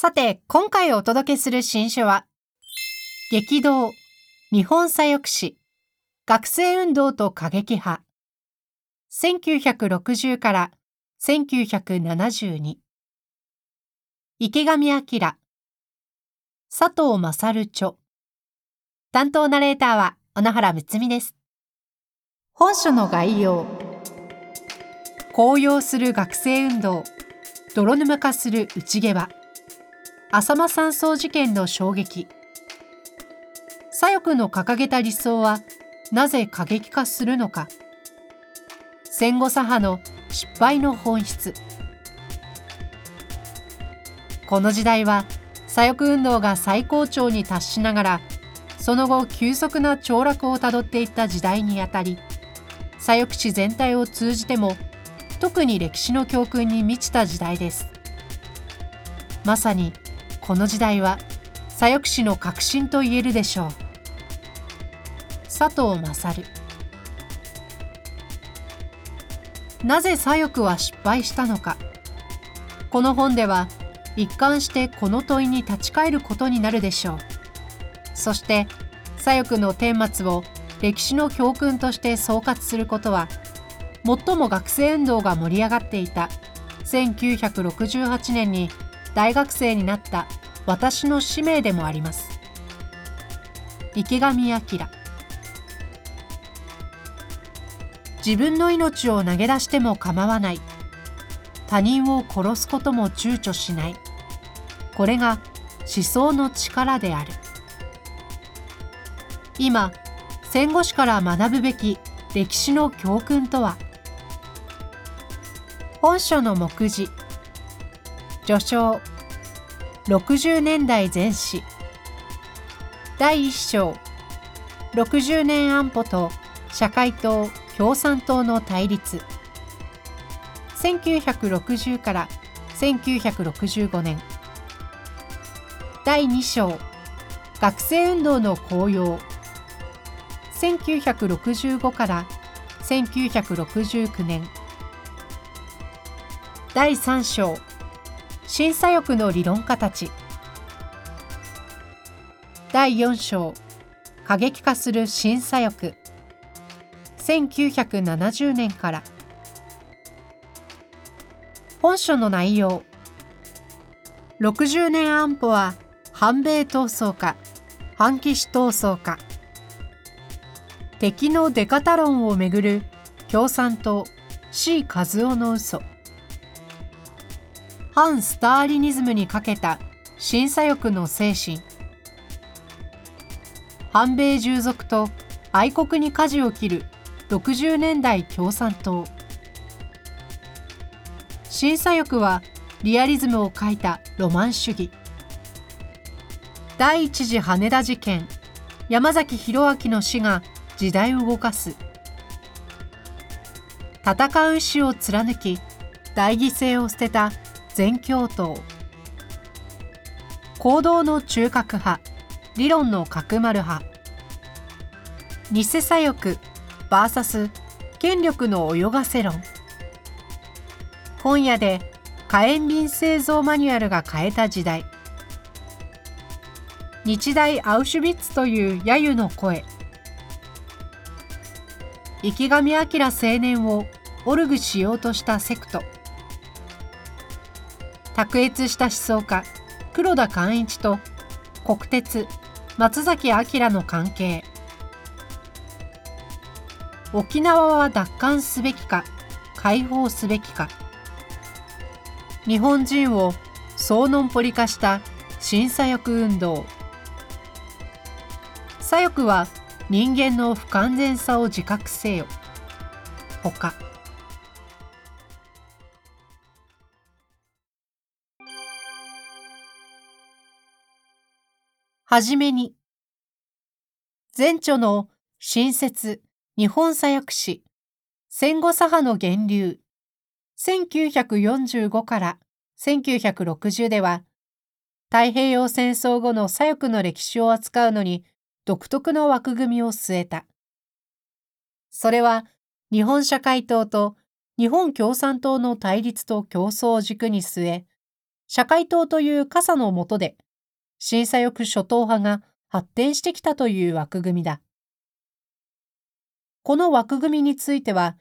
さて今回お届けする新書は激動日本左翼史学生運動と過激派。1960から1972池上彰。佐藤勝著。担当ナレーターは小野原睦美です。本書の概要。高揚する学生運動。泥沼化する内毛場浅間山荘事件の衝撃。左翼の掲げた理想はなぜ過激化するのか。戦後左派の失敗の本質。この時代は左翼運動が最高潮に達しながらその後急速な凋落をたどっていった時代にあたり左翼史全体を通じても特に歴史の教訓に満ちた時代です。まさにこの時代は左翼史の革新と言えるでしょう。佐藤勝。なぜ左翼は失敗したのか。この本では一貫してこの問いに立ち返ることになるでしょう。そして左翼の顛末を歴史の教訓として総括することは最も学生運動が盛り上がっていた。1968年に大学生になった私の使命でもあります。池上彰自分の命を投げ出しても構わない。他人を殺すことも躊躇しない。これが思想の力である。今戦後史から学ぶべき歴史の教訓とは。本書の目次。序章60年代前史第1章60年安保と社会党共産党の対立。1960から1965年第2章学生運動の効用。1965から1969年第3章新左翼の理論家たち。第4章過激化する新左翼1970年から。本書の内容。60年安保は反米闘争か反騎士闘争か敵のデカタロンをめぐる共産党 C 和夫の嘘。反スターリニズムにかけた審査欲の精神。反米従属と愛国に舵を切る60年代共産党。審査欲はリアリズムを書いたロマン主義。第一次羽田事件。山崎弘明の死が時代を動かす。戦う意志を貫き大犠牲を捨てた全教頭。行動の中核派。理論の角丸派。偽左翼。VS 権力の泳がせ論。本屋で火炎瓶製造マニュアルが変えた時代。日大アウシュビッツという揶揄の声。池上彰青年をオルグしようとしたセクト。卓越した思想家黒田寛一と国鉄松崎明の関係。沖縄は奪還すべきか解放すべきか。日本人を総のんぽり化した新左翼運動。左翼は人間の不完全さを自覚せよ。ほはじめに、前著の新設日本左翼史戦後左派の源流1945から1960では太平洋戦争後の左翼の歴史を扱うのに独特の枠組みを据えた。それは日本社会党と日本共産党の対立と競争を軸に据え、社会党という傘の下で新左翼諸党派が発展してきたという枠組みだ。この枠組みについては、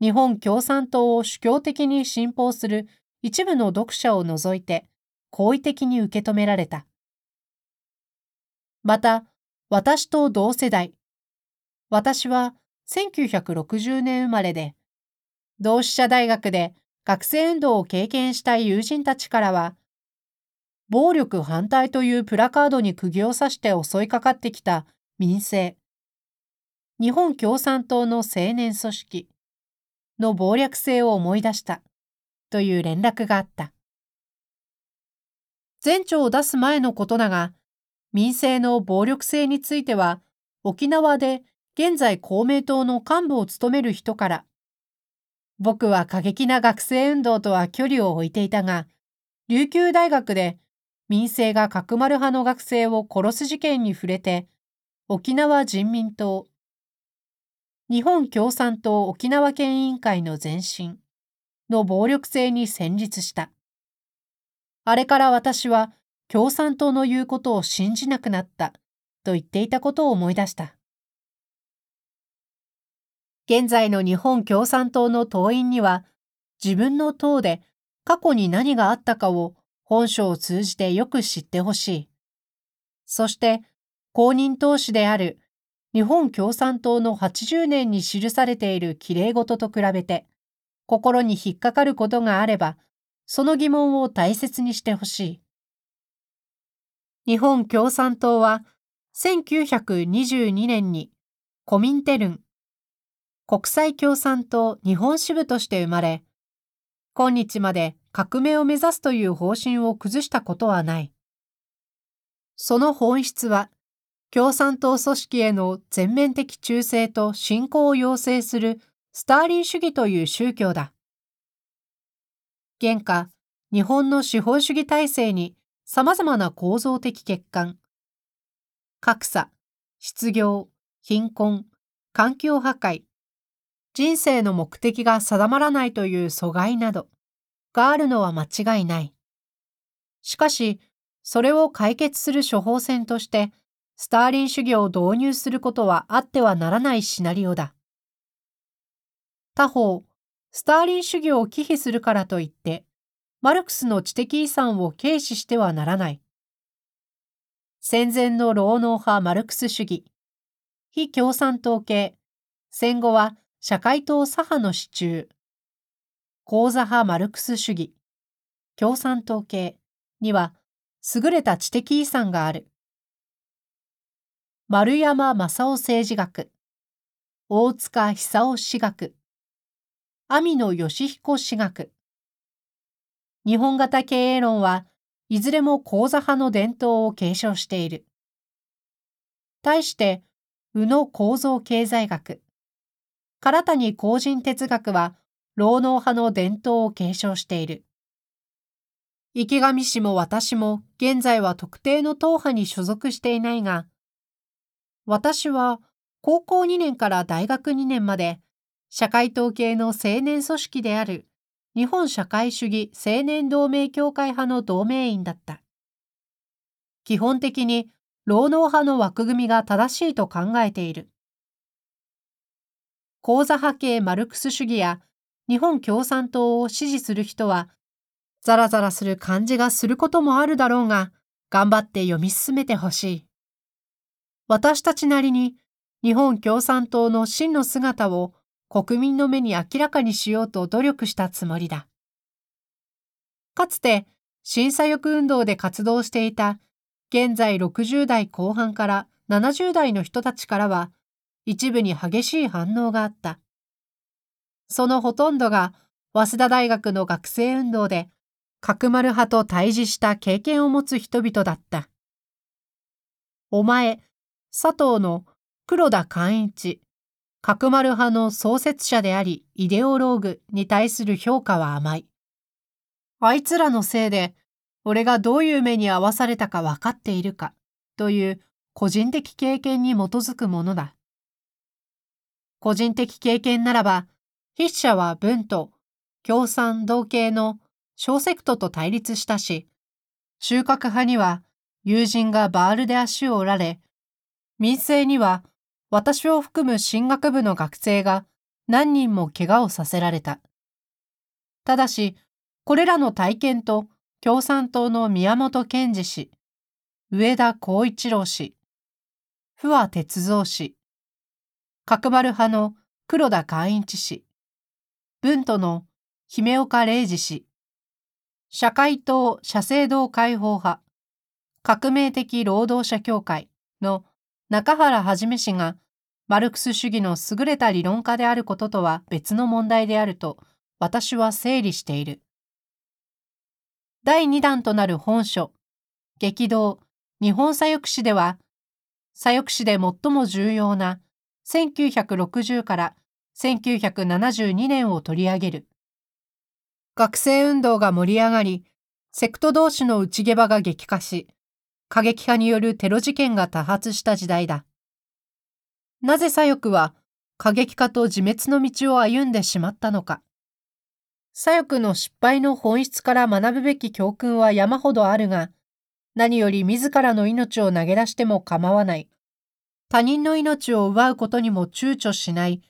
日本共産党を主教的に信奉する一部の読者を除いて好意的に受け止められた。また、私と同世代。私は1960年生まれで、同志社大学で学生運動を経験した友人たちからは、暴力反対というプラカードに釘を刺して襲いかかってきた民政、日本共産党の青年組織。の謀略性を思い出した。という連絡があった。前著を出す前のことだが、民政の暴力性については、沖縄で現在公明党の幹部を務める人から、僕は過激な学生運動とは距離を置いていたが、琉球大学で民政が角丸派の学生を殺す事件に触れて、沖縄人民党日本共産党沖縄県委員会の前身の暴力性に戦慄した。あれから私は共産党の言うことを信じなくなったと言っていたことを思い出した。現在の日本共産党の党員には自分の党で過去に何があったかを本書を通じてよく知ってほしい。そして公認党首である日本共産党の80年に記されているきれい事と比べて、心に引っかかることがあれば、その疑問を大切にしてほしい。日本共産党は、1922年にコミンテルン、国際共産党日本支部として生まれ、今日まで革命を目指すという方針を崩したことはない。その本質は、共産党組織への全面的忠誠と信仰を要請するスターリン主義という宗教だ。現下、日本の資本主義体制に様々な構造的欠陥、格差、失業、貧困、環境破壊、人生の目的が定まらないという阻害などがあるのは間違いない。しかし、それを解決する処方箋として、スターリン主義を導入することはあってはならないシナリオだ。他方、スターリン主義を忌避するからといって、マルクスの知的遺産を軽視してはならない。戦前の労農派マルクス主義、非共産党系、戦後は社会党左派の支柱、講座派マルクス主義、共産党系には優れた知的遺産がある。丸山正夫政治学、大塚久夫史学、網野義彦史学。日本型経営論はいずれも講座派の伝統を継承している。対して、宇野構造経済学、唐谷公人哲学は労農派の伝統を継承している。池上氏も私も現在は特定の党派に所属していないが、私は高校2年から大学2年まで社会統計の青年組織である日本社会主義青年同盟協会派の同盟員だった。基本的に労農派の枠組みが正しいと考えている。講座派系マルクス主義や日本共産党を支持する人は、ザラザラする感じがすることもあるだろうが、頑張って読み進めてほしい。私たちなりに日本共産党の真の姿を国民の目に明らかにしようと努力したつもりだ。かつて審査翼運動で活動していた現在60代後半から70代の人たちからは一部に激しい反応があった。そのほとんどが早稲田大学の学生運動で角丸派と対峙した経験を持つ人々だった。お前、佐藤の黒田寛一、角丸派の創設者でありイデオローグに対する評価は甘い。あいつらのせいで俺がどういう目に遭わされたか分かっているかという個人的経験に基づくものだ。個人的経験ならば、筆者は文と共産同系の小セクトと対立したし、収穫派には友人がバールで足を折られ、民生には私を含む進学部の学生が何人も怪我をさせられた。ただし、これらの体験と共産党の宮本賢治氏、上田光一郎氏、不破哲三氏、角丸派の黒田寛一氏、文都の姫岡礼二氏、社会党社政党解放派、革命的労働者協会の中原はじめ氏がマルクス主義の優れた理論家であることとは別の問題であると私は整理している。第2弾となる本書、激動、日本左翼史では、左翼史で最も重要な1960から1972年を取り上げる。学生運動が盛り上がり、セクト同士の内毛場が激化し、過激派によるテロ事件が多発した時代だ。なぜ左翼は過激化と自滅の道を歩んでしまったのか。左翼の失敗の本質から学ぶべき教訓は山ほどあるが、何より自らの命を投げ出しても構わない。他人の命を奪うことにも躊躇しない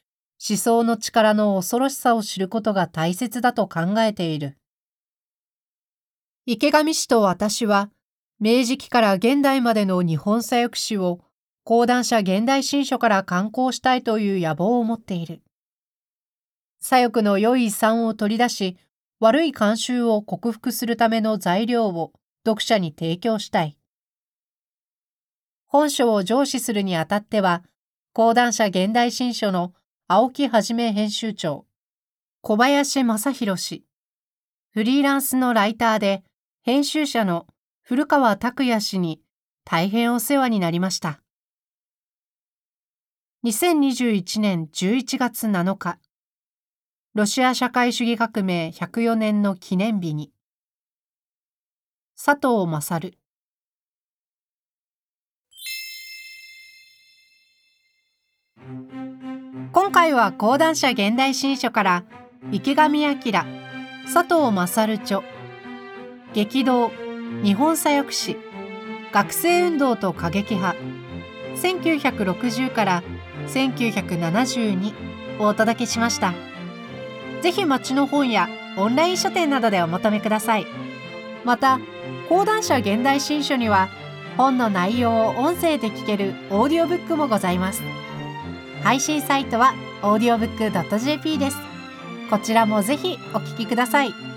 思想の力の恐ろしさを知ることが大切だと考えている。池上氏と私は、明治期から現代までの日本左翼史を講談社現代新書から刊行したいという野望を持っている。左翼の良い遺産を取り出し、悪い慣習を克服するための材料を読者に提供したい。本書を上司するにあたっては、講談社現代新書の青木はじめ編集長、小林正弘氏、フリーランスのライターで編集者の古川拓也氏に大変お世話になりました。2021年11月7日、ロシア社会主義革命104年の記念日に佐藤勝今回は講談社現代新書から池上彰佐藤勝著激動日本左翼史学生運動と過激派1960から1972をお届けしました。ぜひ町の本やオンライン書店などでお求めくださいまた講談社現代新書には本の内容を音声で聞けるオーディオブックもございます配信サイトは audiobook.jp ですこちらもぜひお聞きください。